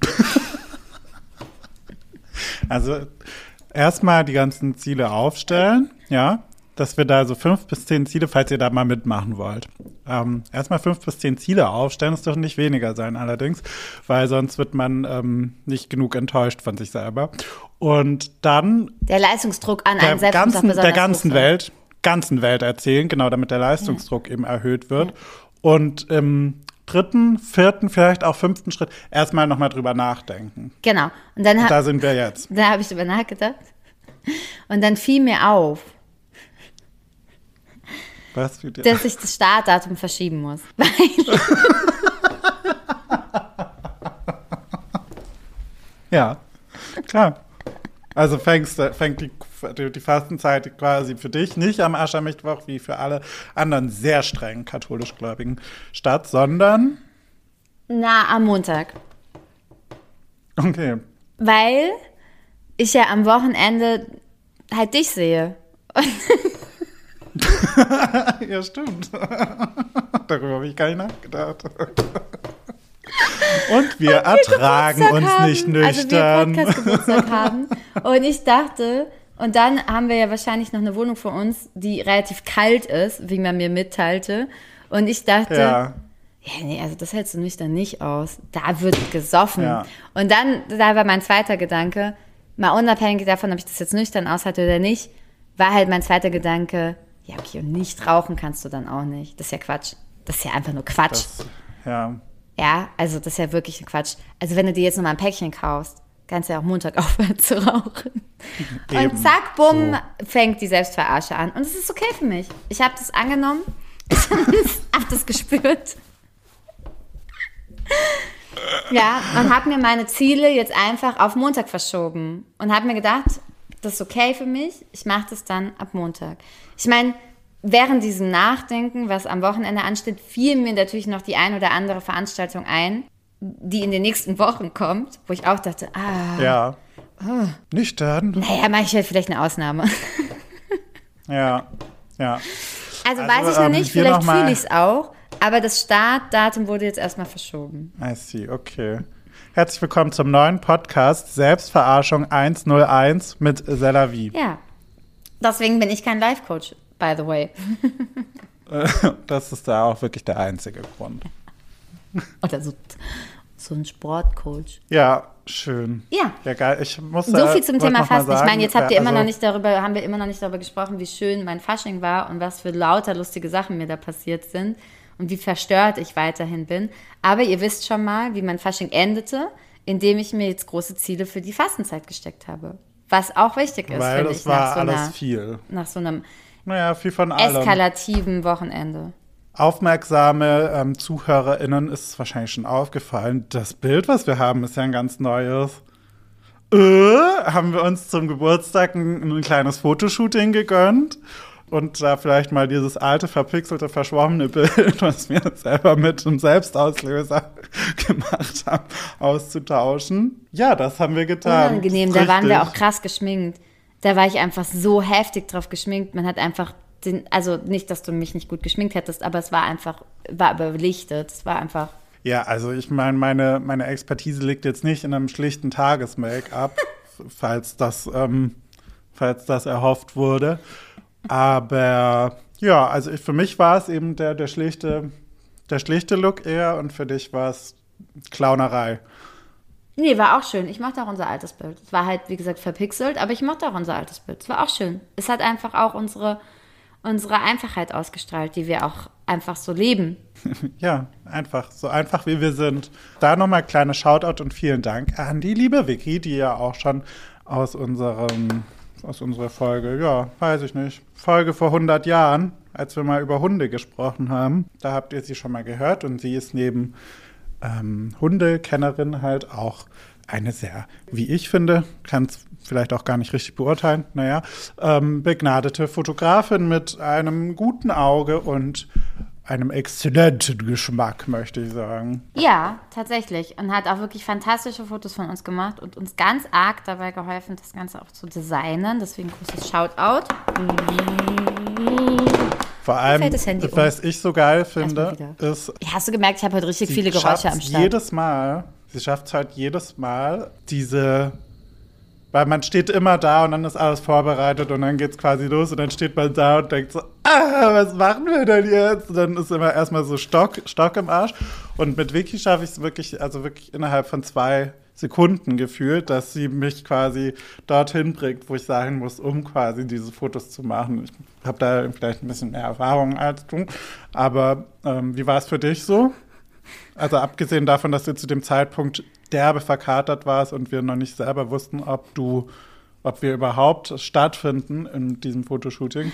Also erstmal die ganzen Ziele aufstellen, ja, dass wir da so fünf bis zehn Ziele, falls ihr da mal mitmachen wollt. Ähm, erstmal fünf bis zehn Ziele aufstellen, es dürfen nicht weniger sein allerdings, weil sonst wird man ähm, nicht genug enttäuscht von sich selber. Und dann Der Leistungsdruck an einen selbst ganzen, der ganzen. Welt ganzen Welt erzählen, genau damit der Leistungsdruck eben erhöht wird. Und im dritten, vierten, vielleicht auch fünften Schritt erstmal nochmal drüber nachdenken. Genau. Und dann, Und da sind wir jetzt. da habe ich drüber nachgedacht. Und dann fiel mir auf, Was dir? dass ich das Startdatum verschieben muss. Weil Ja, klar. Also fängst, du- fängt die, die, Fastenzeit quasi für dich nicht am Aschermittwoch wie für alle anderen sehr streng katholisch-gläubigen statt, sondern, Na, am Montag. okay, Weil ich ja am Wochenende halt dich sehe. ja stimmt. Darüber habe ich gar nicht nachgedacht. Und wir ertragen Geburtstag uns haben. nicht Also wir nüchtern. Podcast-Geburtstag haben. Und ich dachte, und dann haben wir ja wahrscheinlich noch eine Wohnung vor uns, die relativ kalt ist, wie man mir mitteilte. Und ich dachte, ja, Ja, nee, also das hältst du nüchtern nicht aus. Da wird gesoffen. Ja. Und dann, da war mein zweiter Gedanke, mal unabhängig davon, ob ich das jetzt nüchtern aushalte oder nicht, war halt mein zweiter Gedanke, ja, okay, und nicht rauchen kannst du dann auch nicht. Das ist ja Quatsch. Das ist ja einfach nur Quatsch. das, ja. ja, also das ist ja wirklich ein Quatsch. Also wenn du dir jetzt nochmal ein Päckchen kaufst, kannst ja auch Montag aufhören zu rauchen. Eben. Und zack, bumm, fängt die Selbstverarsche an. Und es ist okay für mich. Ich habe das angenommen. Ich habe das gespürt. Ja, und habe mir meine Ziele jetzt einfach auf Montag verschoben. Und habe mir gedacht, das ist okay für mich. Ich mache das dann ab Montag. Ich meine, während diesem Nachdenken, was am Wochenende ansteht, fiel mir natürlich noch die ein oder andere Veranstaltung ein, die in den nächsten Wochen kommt, wo ich auch dachte, ah, Ja. Oh. Nüchtern. naja, mache ich halt vielleicht eine Ausnahme. Ja. Ja. Also, Also, weiß ich noch ähm, nicht, vielleicht fühle ich es auch, aber das Startdatum wurde jetzt erstmal verschoben. I see, okay. Herzlich willkommen zum neuen Podcast Selbstverarschung 101 mit Selavi. Ja. Deswegen bin ich kein Life-Coach, by the way. Das ist da auch wirklich der einzige Grund. Oder so, so ein Sportcoach. Ja, schön. Ja. Ja, geil. Ich muss So viel zum Thema Fasten. Ich sagen, meine, jetzt habt ihr immer also, noch nicht darüber, haben wir immer noch nicht darüber gesprochen, wie schön mein Fasching war und was für lauter lustige Sachen mir da passiert sind und wie verstört ich weiterhin bin. Aber ihr wisst schon mal, wie mein Fasching endete, indem ich mir jetzt große Ziele für die Fastenzeit gesteckt habe. Was auch wichtig ist, Weil finde das ich, war nach so, alles einer, viel. nach so einem Naja, viel von allem. eskalativen Wochenende. Aufmerksame ähm, ZuhörerInnen ist es wahrscheinlich schon aufgefallen. Das Bild, was wir haben, ist ja ein ganz neues. Äh, haben wir uns zum Geburtstag ein, ein kleines Fotoshooting gegönnt und da vielleicht mal dieses alte, verpixelte, verschwommene Bild, was wir selber mit einem Selbstauslöser gemacht haben, auszutauschen. Ja, das haben wir getan. Unangenehm, da waren wir auch krass geschminkt. Da war ich einfach so heftig drauf geschminkt. Man hat einfach den, also nicht, dass du mich nicht gut geschminkt hättest, aber es war einfach, war überlichtet. Es war einfach, Ja, also ich meine, meine, meine Expertise liegt jetzt nicht in einem schlichten Tages-Make-up, falls das, ähm, falls das erhofft wurde. Aber ja, also ich, für mich war es eben der, der schlichte, der schlichte Look eher und für dich war es Clownerei. nee, war auch schön. Ich mochte auch unser altes Bild. Es war halt, wie gesagt, verpixelt, aber ich mochte auch unser altes Bild. Es war auch schön. Es hat einfach auch unsere, unsere Einfachheit ausgestrahlt, die wir auch einfach so leben. Ja, einfach, so einfach wie wir sind. Da nochmal kleine Shoutout und vielen Dank an die liebe Vicky, die ja auch schon aus unserem, aus unserer Folge, ja, weiß ich nicht, Folge vor 100 Jahren, als wir mal über Hunde gesprochen haben, da habt ihr sie schon mal gehört und sie ist neben ähm, Hundekennerin halt auch eine sehr, wie ich finde, kann es vielleicht auch gar nicht richtig beurteilen, naja, ähm, begnadete Fotografin mit einem guten Auge und einem exzellenten Geschmack, möchte ich sagen. Ja, tatsächlich. Und hat auch wirklich fantastische Fotos von uns gemacht und uns ganz arg dabei geholfen, das Ganze auch zu designen. Deswegen großes Shoutout. Vor allem, Handy um. was ich so geil finde, ist, Ja, Hast du gemerkt, ich habe heute richtig viele Geräusche am Start. jedes Mal, sie schafft es halt jedes Mal, diese, weil man steht immer da und dann ist alles vorbereitet und dann geht's quasi los und dann steht man da und denkt so, ah, was machen wir denn jetzt? Und dann ist immer erstmal so Stock, Stock im Arsch. Und mit Vicky schaffe ich es wirklich, also wirklich innerhalb von zwei Sekunden gefühlt, dass sie mich quasi dorthin bringt, wo ich sein muss, um quasi diese Fotos zu machen. Ich habe da vielleicht ein bisschen mehr Erfahrung als du. Aber ähm, wie war es für dich so? Also abgesehen davon, dass du zu dem Zeitpunkt derbe verkatert warst und wir noch nicht selber wussten, ob du, ob wir überhaupt stattfinden in diesem Fotoshooting.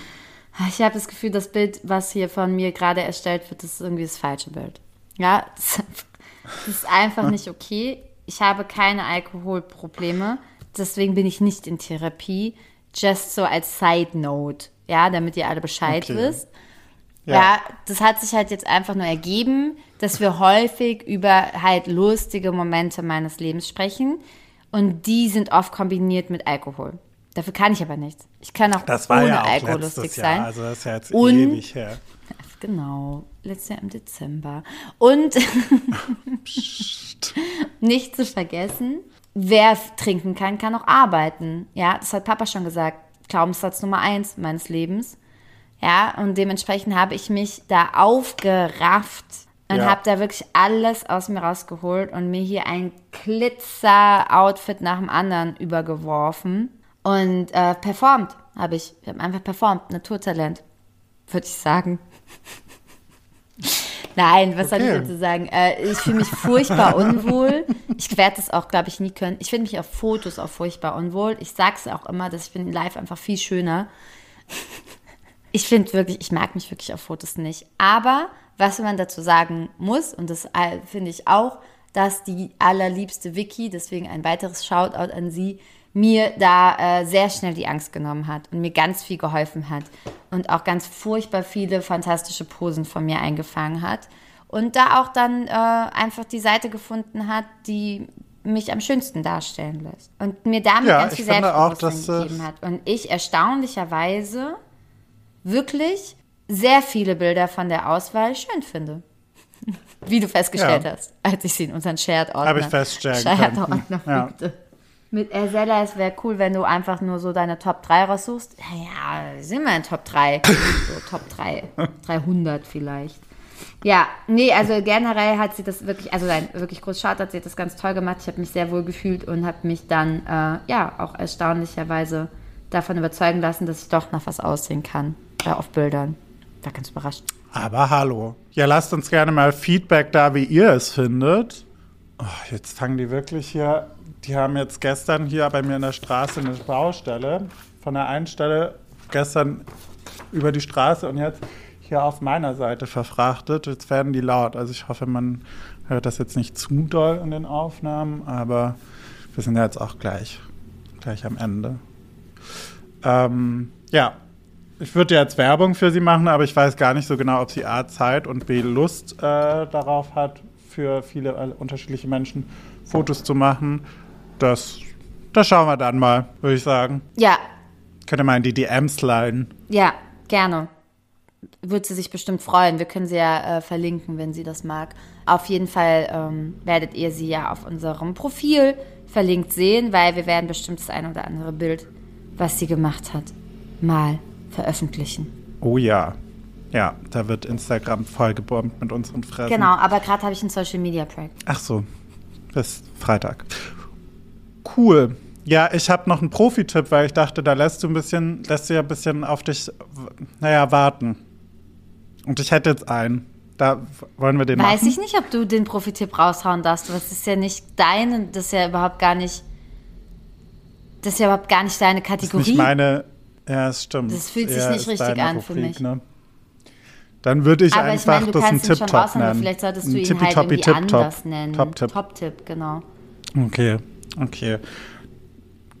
Ich habe das Gefühl, das Bild, was hier von mir gerade erstellt wird, ist irgendwie das falsche Bild. Ja, das ist einfach, nicht okay. Ich habe keine Alkoholprobleme, deswegen bin ich nicht in Therapie. Just so als Side Note, ja, damit ihr alle Bescheid Okay. wisst. Ja. Ja. das hat sich halt jetzt einfach nur ergeben, dass wir häufig über halt lustige Momente meines Lebens sprechen und die sind oft kombiniert mit Alkohol. Dafür kann ich aber nichts. Ich kann auch Das war ohne ja auch Alkohol lustig Jahr, sein. also das ist ja jetzt Und- ewig her. Genau, letztes Jahr im Dezember. Und nicht zu vergessen, wer trinken kann, kann auch arbeiten. Ja, das hat Papa schon gesagt. Glaubenssatz Nummer eins meines Lebens. Ja, und dementsprechend habe ich mich da aufgerafft und Ja. habe da wirklich alles aus mir rausgeholt und mir hier ein Glitzer-Outfit nach dem anderen übergeworfen und äh, performt habe ich. Ich habe einfach performt, Naturtalent, würde ich sagen. Nein, was soll ich Okay. dazu sagen? Äh, ich fühle mich furchtbar unwohl. Ich werde das auch, glaube ich, nie können. Ich finde mich auf Fotos auch furchtbar unwohl. Ich sage es auch immer, dass ich bin live einfach viel schöner. Ich finde wirklich, ich mag mich wirklich auf Fotos nicht. Aber was man dazu sagen muss, und das äh, finde ich auch, dass die allerliebste Vicky, deswegen ein weiteres Shoutout an sie, mir da äh, sehr schnell die Angst genommen hat und mir ganz viel geholfen hat und auch ganz furchtbar viele fantastische Posen von mir eingefangen hat und da auch dann äh, einfach die Seite gefunden hat, die mich am schönsten darstellen lässt und mir damit Ja, ganz viel auch, Selbstbewusstsein äh, gegeben hat. Und ich erstaunlicherweise wirklich sehr viele Bilder von der Auswahl schön finde. Wie du festgestellt Ja. hast, als ich sie in unseren Shared-Ordner Habe ich feststellen. Shared-Ordner Ja. fügte. Mit Erzella, es wäre cool, wenn du einfach nur so deine Top 3 raussuchst. Ja, sind wir in Top 3. so Top 3. 300 vielleicht. Ja, nee, also generell hat sie das wirklich, also ein wirklich groß sie hat das ganz toll gemacht. Ich habe mich sehr wohl gefühlt und habe mich dann, äh, ja, auch erstaunlicherweise davon überzeugen lassen, dass ich doch nach was aussehen kann. Da auf Bildern. War ganz überrascht. Aber hallo. Ja, lasst uns gerne mal Feedback da, wie ihr es findet. Oh, jetzt fangen die wirklich hier. Die haben jetzt gestern hier bei mir in der Straße eine Baustelle. Von der einen Stelle gestern über die Straße und jetzt hier auf meiner Seite verfrachtet. Jetzt werden die laut. Also ich hoffe, man hört das jetzt nicht zu doll in den Aufnahmen, aber wir sind ja jetzt auch gleich, gleich am Ende. Ähm, ja, ich würde jetzt Werbung für sie machen, aber ich weiß gar nicht so genau, ob sie A, Zeit und B, Lust äh, darauf hat, für viele äh, unterschiedliche Menschen Fotos zu machen. Das, das schauen wir dann mal, würde ich sagen. Ja, Könnt ihr mal in die DMs sliden. ja, gerne. Wird sie sich bestimmt freuen. Wir können sie ja äh, verlinken, wenn sie das mag. Auf jeden Fall ähm, werdet ihr sie ja auf unserem Profil verlinkt sehen, weil wir werden bestimmt das ein oder andere Bild, was sie gemacht hat, mal veröffentlichen. Oh ja. Ja, da wird Instagram vollgebombt mit unseren Fressen. Genau, aber gerade habe ich einen Social Media Prank. Ach so, bis Freitag. Cool. Ja, ich habe noch einen Profi-Tipp, weil ich dachte, da lässt du ein bisschen, lässt du ja ein bisschen auf dich, naja, warten. Und ich hätte jetzt einen. Da wollen wir den Weiß machen. ich nicht, ob du den Profitipp raushauen darfst. Das ist ja nicht deine, das ist ja überhaupt gar nicht, das ist ja überhaupt gar nicht deine Das ist Kategorie. nicht meine. Ja, es stimmt. Das fühlt sich Eher nicht richtig an für Rubrik, mich. Ne? Dann würde ich aber ich einfach meine, du das ein Tip-Top nennen. vielleicht solltest du Ein ihn halt Tippitoppi irgendwie Tip-Top. anders nennen. Top-Tipp. Top-Tipp, genau. Okay, okay.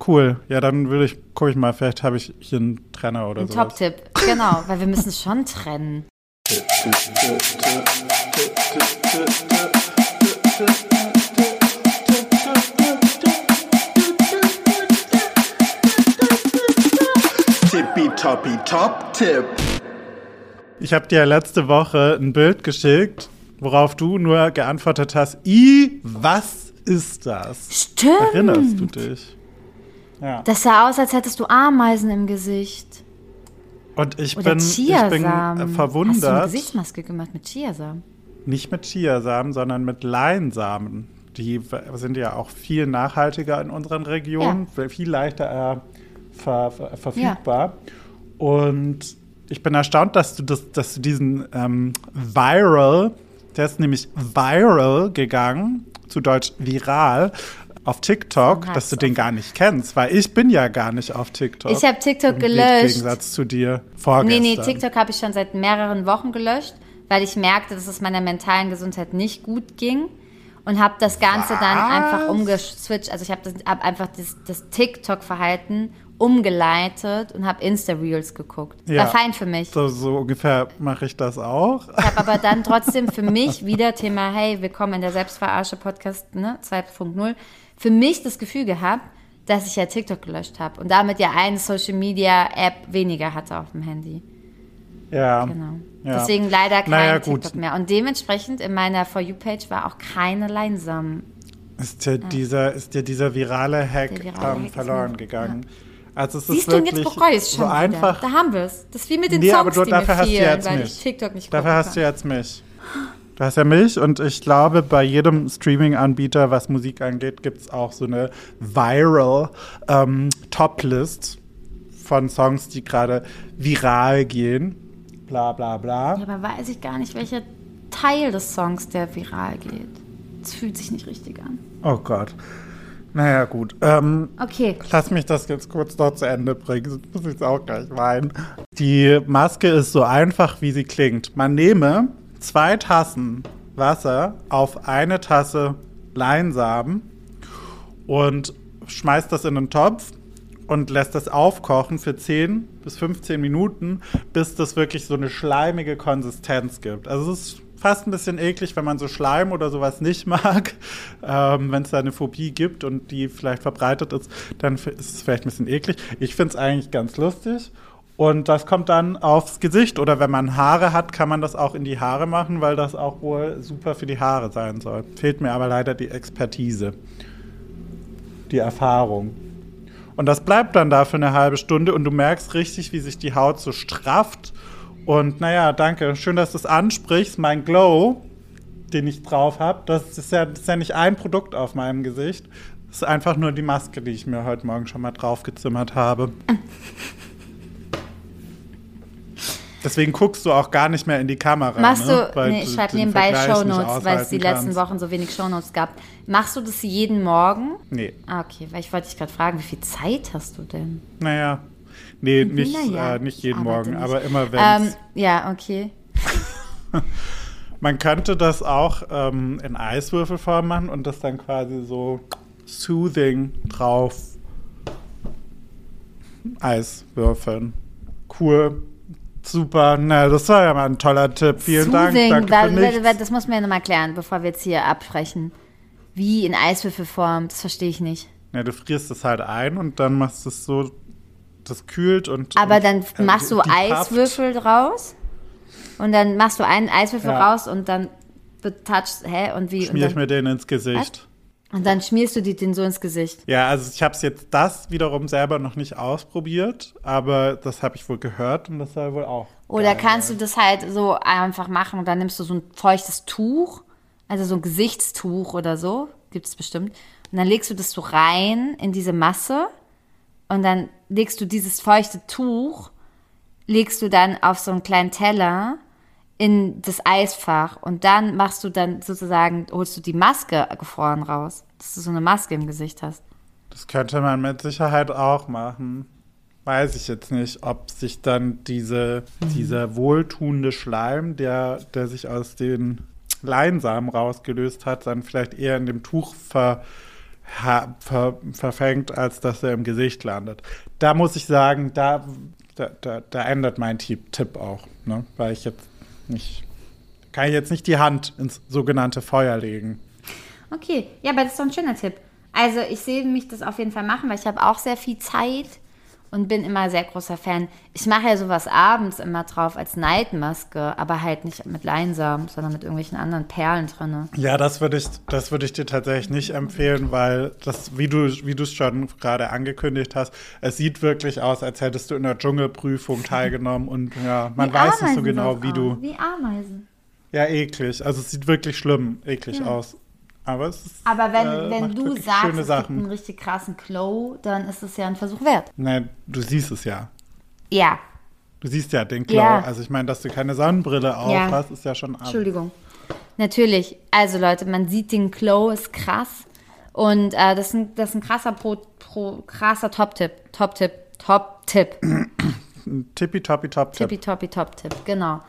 Cool. Ja, dann würde ich, gucke ich mal, vielleicht habe ich hier einen Trenner oder Ein so. Top-Tipp, genau, weil wir müssen es schon trennen. Tippy-Toppy Top-Tipp. Ich habe dir letzte Woche ein Bild geschickt, worauf du nur geantwortet hast, I, was ist das? Stimmt. Erinnerst du dich? Ja. Das sah aus, als hättest du Ameisen im Gesicht. Und ich Oder bin, ich bin Chiasamen. äh, Hast du eine verwundert, Gesichtsmaske gemacht mit Chiasamen? nicht mit Chiasamen, sondern mit Leinsamen. die sind ja auch viel nachhaltiger in unseren Regionen, viel leichter äh, ver, ver, verfügbar. Und ich bin erstaunt, dass du, das, dass du diesen ähm, Viral, der ist nämlich viral gegangen, zu Deutsch viral, auf TikTok, dass du den gar nicht kennst, weil ich bin ja gar nicht auf TikTok. Ich habe TikTok Im gelöscht. Gegensatz zu dir Nee, vorgestern. nee, TikTok habe ich schon seit mehreren Wochen gelöscht, weil ich merkte, dass es meiner mentalen Gesundheit nicht gut ging. Und habe das Ganze dann Was? einfach umgeswitcht. Also ich habe hab einfach das, das TikTok-Verhalten umgeleitet und habe Insta-Reels geguckt. Ja. War fein für mich. So, so ungefähr mache ich das auch. Ich habe aber dann trotzdem für mich wieder Thema, hey, willkommen in der Selbstverarsche-Podcast ne, 2.0, für mich das Gefühl gehabt, dass ich ja TikTok gelöscht habe und damit ja eine Social-Media-App weniger hatte auf dem Handy. Ja. Genau. Ja. Deswegen leider kein Naja, gut. TikTok mehr. Und dementsprechend in meiner For You-Page war auch keine Leinsamen. Ist dir, dieser, ist dir dieser virale Hack, virale ähm, Hack verloren gegangen? Also es Siehst ist du, und wirklich jetzt bereue ich es schon so einfach. Da haben wir es. Das ist wie mit den Nee, aber Songs, du- die dafür mir hast du fehlen, jetzt weil mich. ich TikTok nicht Dafür hast du kann. jetzt mich. Du hast ja mich und ich glaube, bei jedem Streaming-Anbieter, was Musik angeht, gibt es auch so eine viral ähm, Top-List von Songs, die gerade viral gehen. Bla bla bla. Ja, aber weiß ich gar nicht, welcher Teil des Songs, der viral geht. Es fühlt sich nicht richtig an. Oh Gott. Naja, gut. Ähm, Okay. Lass mich das jetzt kurz noch zu Ende bringen, sonst muss ich jetzt auch gleich weinen. Die Maske ist so einfach, wie sie klingt. Man nehme zwei Tassen Wasser auf eine Tasse Leinsamen und schmeißt das in einen Topf und lässt das aufkochen für 10 bis 15 Minuten, bis das wirklich so eine schleimige Konsistenz gibt. Also es ist fast ein bisschen eklig, wenn man so Schleim oder sowas nicht mag. Ähm, wenn es da eine Phobie gibt und die vielleicht verbreitet ist, dann ist es vielleicht ein bisschen eklig. Ich finde es eigentlich ganz lustig. Und das kommt dann aufs Gesicht. Oder wenn man Haare hat, kann man das auch in die Haare machen, weil das auch wohl super für die Haare sein soll. Fehlt mir aber leider die Expertise, die Erfahrung. Und das bleibt dann da für eine halbe Stunde und du merkst richtig, wie sich die Haut so strafft. Und naja, danke. Schön, dass du es ansprichst. Mein Glow, den ich drauf habe, das ist, ja, das ist ja nicht ein Produkt auf meinem Gesicht. Das ist einfach nur die Maske, die ich mir heute Morgen schon mal draufgezimmert habe. Deswegen guckst du auch gar nicht mehr in die Kamera. Machst ne? du, Weil nee, ich schreibe nebenbei Shownotes, weil es die aushalten letzten kannst. Wochen so wenig Shownotes gab. Machst du das jeden Morgen? Nee, Ah, okay, weil ich wollte dich gerade fragen, wie viel Zeit hast du denn? naja. Nee, nicht, Naja, äh, nicht ich jeden Morgen, nicht. aber immer wenn Ähm, ja, okay. Man könnte das auch ähm, in Eiswürfelform machen und das dann quasi so soothing drauf Eiswürfeln. Cool. Super. Na, das war ja mal ein toller Tipp. Vielen Dank. Soothing, Danke weil- das muss man ja nochmal klären, bevor wir jetzt hier abbrechen. Wie in Eiswürfelform, das verstehe ich nicht. Ja, du frierst es halt ein und dann machst du es so, das kühlt und. Aber und, dann äh, machst du die Kraft- Eiswürfel draus und dann machst du einen Eiswürfel Ja. raus und dann betouchst, hä, und wie? Und Schmier ich dann, mir den ins Gesicht. und dann schmierst du die, den so ins Gesicht. Ja, also ich habe es jetzt das wiederum selber noch nicht ausprobiert, aber das habe ich wohl gehört und das soll wohl auch. Oder geil kannst du das halt so einfach machen und dann nimmst du so ein feuchtes Tuch, also so ein Gesichtstuch oder so, gibt es bestimmt. Und dann legst du das so rein in diese Masse und dann legst du dieses feuchte Tuch, legst du dann auf so einen kleinen Teller in das Eisfach und dann machst du dann sozusagen, holst du die Maske gefroren raus, dass du so eine Maske im Gesicht hast. Das könnte man mit Sicherheit auch machen. Weiß ich jetzt nicht, ob sich dann diese, dieser wohltuende Schleim, der, der sich aus den Leinsamen rausgelöst hat, dann vielleicht eher in dem Tuch ver, ver, verfängt, als dass er im Gesicht landet. Da muss ich sagen, da, da, da, da ändert mein Tipp, Tipp auch, ne? weil ich jetzt nicht, kann ich jetzt nicht die Hand ins sogenannte Feuer legen. Okay, ja, aber das ist doch ein schöner Tipp. Also ich sehe mich das auf jeden Fall machen, weil ich habe auch sehr viel Zeit und bin immer sehr großer Fan. Ich mache ja sowas abends immer drauf als Neidmaske, aber halt nicht mit Leinsamen, sondern mit irgendwelchen anderen Perlen drin. Ja, das würde ich, das würde ich dir tatsächlich nicht empfehlen, weil das, wie du, wie du es schon gerade angekündigt hast, es sieht wirklich aus, als hättest du in der Dschungelprüfung teilgenommen und ja, man Wie weiß nicht so Ameisen genau, wie du. Wie Ameisen. Ja, eklig. Also es sieht wirklich schlimm, eklig Ja. aus. Aber es ist, Aber wenn, äh, wenn du sagst, es gibt Sachen. einen richtig krassen Glow, dann ist es ja ein Versuch wert. Nein, du siehst es ja. Ja, Du siehst ja den Glow. Ja. Also ich meine, dass du keine Sonnenbrille auf Ja. hast, ist ja schon ab. Entschuldigung. Natürlich, also Leute, man sieht den Glow, ist krass. Und äh, das, ist ein, das ist ein krasser, Pro, Pro, krasser Top-Tipp. Top-Tipp. Top-Tipp. Tippitoppi top tipp. Tippitoppi Top-Tipp, genau.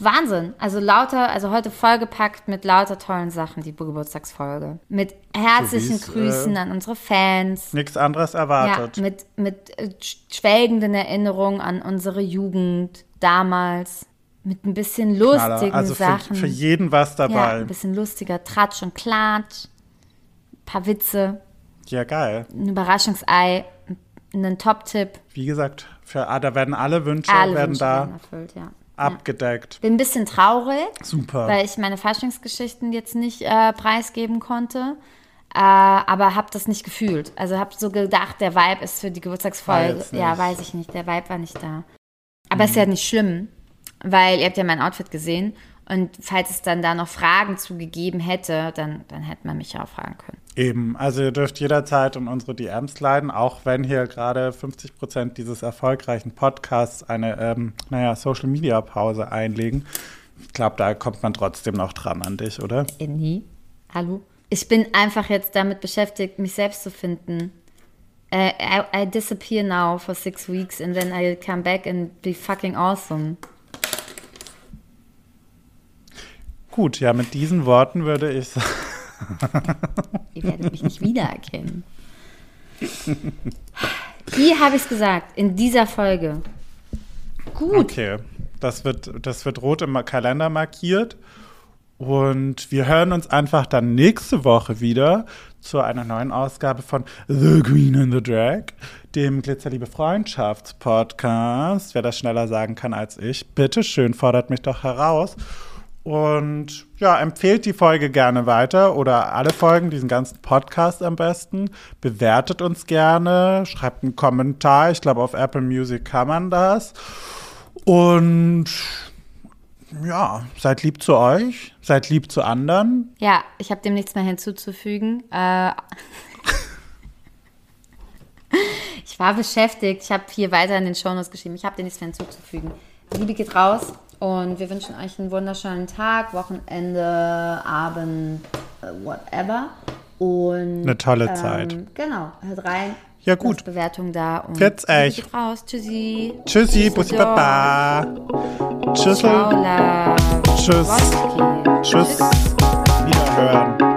Wahnsinn. Also lauter, also heute vollgepackt mit lauter tollen Sachen, die Geburtstagsfolge. Mit herzlichen So wie's, Grüßen äh, an unsere Fans. Nichts anderes Ja, erwartet. mit, mit äh, schwelgenden Erinnerungen an unsere Jugend damals. Mit ein bisschen Knaller. lustigen also für, Sachen. für jeden was ja, dabei. ein bisschen lustiger Tratsch und Klatsch. Ein paar Witze. Ja, geil. Ein Überraschungsei. Einen Top-Tipp. Wie gesagt, für, ah, da werden alle Wünsche Alle werden Wünsche da werden erfüllt, ja. Abgedeckt. Bin ein bisschen traurig. Super. weil ich meine Faschingsgeschichten jetzt nicht äh, preisgeben konnte. Äh, aber habe das nicht gefühlt. Also habe so gedacht, der Vibe ist für die Geburtstagsfolge. Ja, weiß ich nicht. Der Vibe war nicht da. Aber ist ja nicht schlimm, weil ihr habt ja mein Outfit gesehen. Und falls es dann da noch Fragen zugegeben hätte, dann, dann hätte man mich ja auch fragen können. Eben, also ihr dürft jederzeit in unsere DMs leiten, auch wenn hier gerade 50 Prozent dieses erfolgreichen Podcasts eine, ähm, naja, Social-Media-Pause einlegen. Ich glaube, da kommt man trotzdem noch dran an dich, oder? Nie. Hallo? Ich bin einfach jetzt damit beschäftigt, mich selbst zu finden. Äh, I, I disappear now for six weeks and then I'll come back and be fucking awesome. Gut, ja, mit diesen Worten würde ich sagen, Ihr werdet mich nicht wiedererkennen. Hier habe ich es gesagt, in dieser Folge. Gut. okay, das wird, das wird rot im Kalender markiert. Und wir hören uns einfach dann nächste Woche wieder zu einer neuen Ausgabe von The Queen and the Drag, dem Glitzerliebe Freundschaftspodcast. Wer das schneller sagen kann als ich, bitte schön, fordert mich doch heraus. Und ja, empfehlt die Folge gerne weiter oder alle Folgen, diesen ganzen Podcast am besten. Bewertet uns gerne, schreibt einen Kommentar. Ich glaube, auf Apple Music kann man das. Und ja, seid lieb zu euch, seid lieb zu anderen. Ja, ich habe dem nichts mehr hinzuzufügen. Äh, ich war beschäftigt. Ich habe hier weiter in den Shownotes geschrieben. Ich habe dir nichts mehr hinzuzufügen. Liebe geht raus und wir wünschen euch einen wunderschönen Tag, Wochenende, Abend, äh, whatever. Und Eine tolle ähm, Zeit. Genau, hört rein. Ja, gut. Bewertung da und euch. geht raus. Tschüssi. Tschüssi, Bussi. Baba. Tschüssel. Tschüss. Woski. Tschüss. Wiederhören.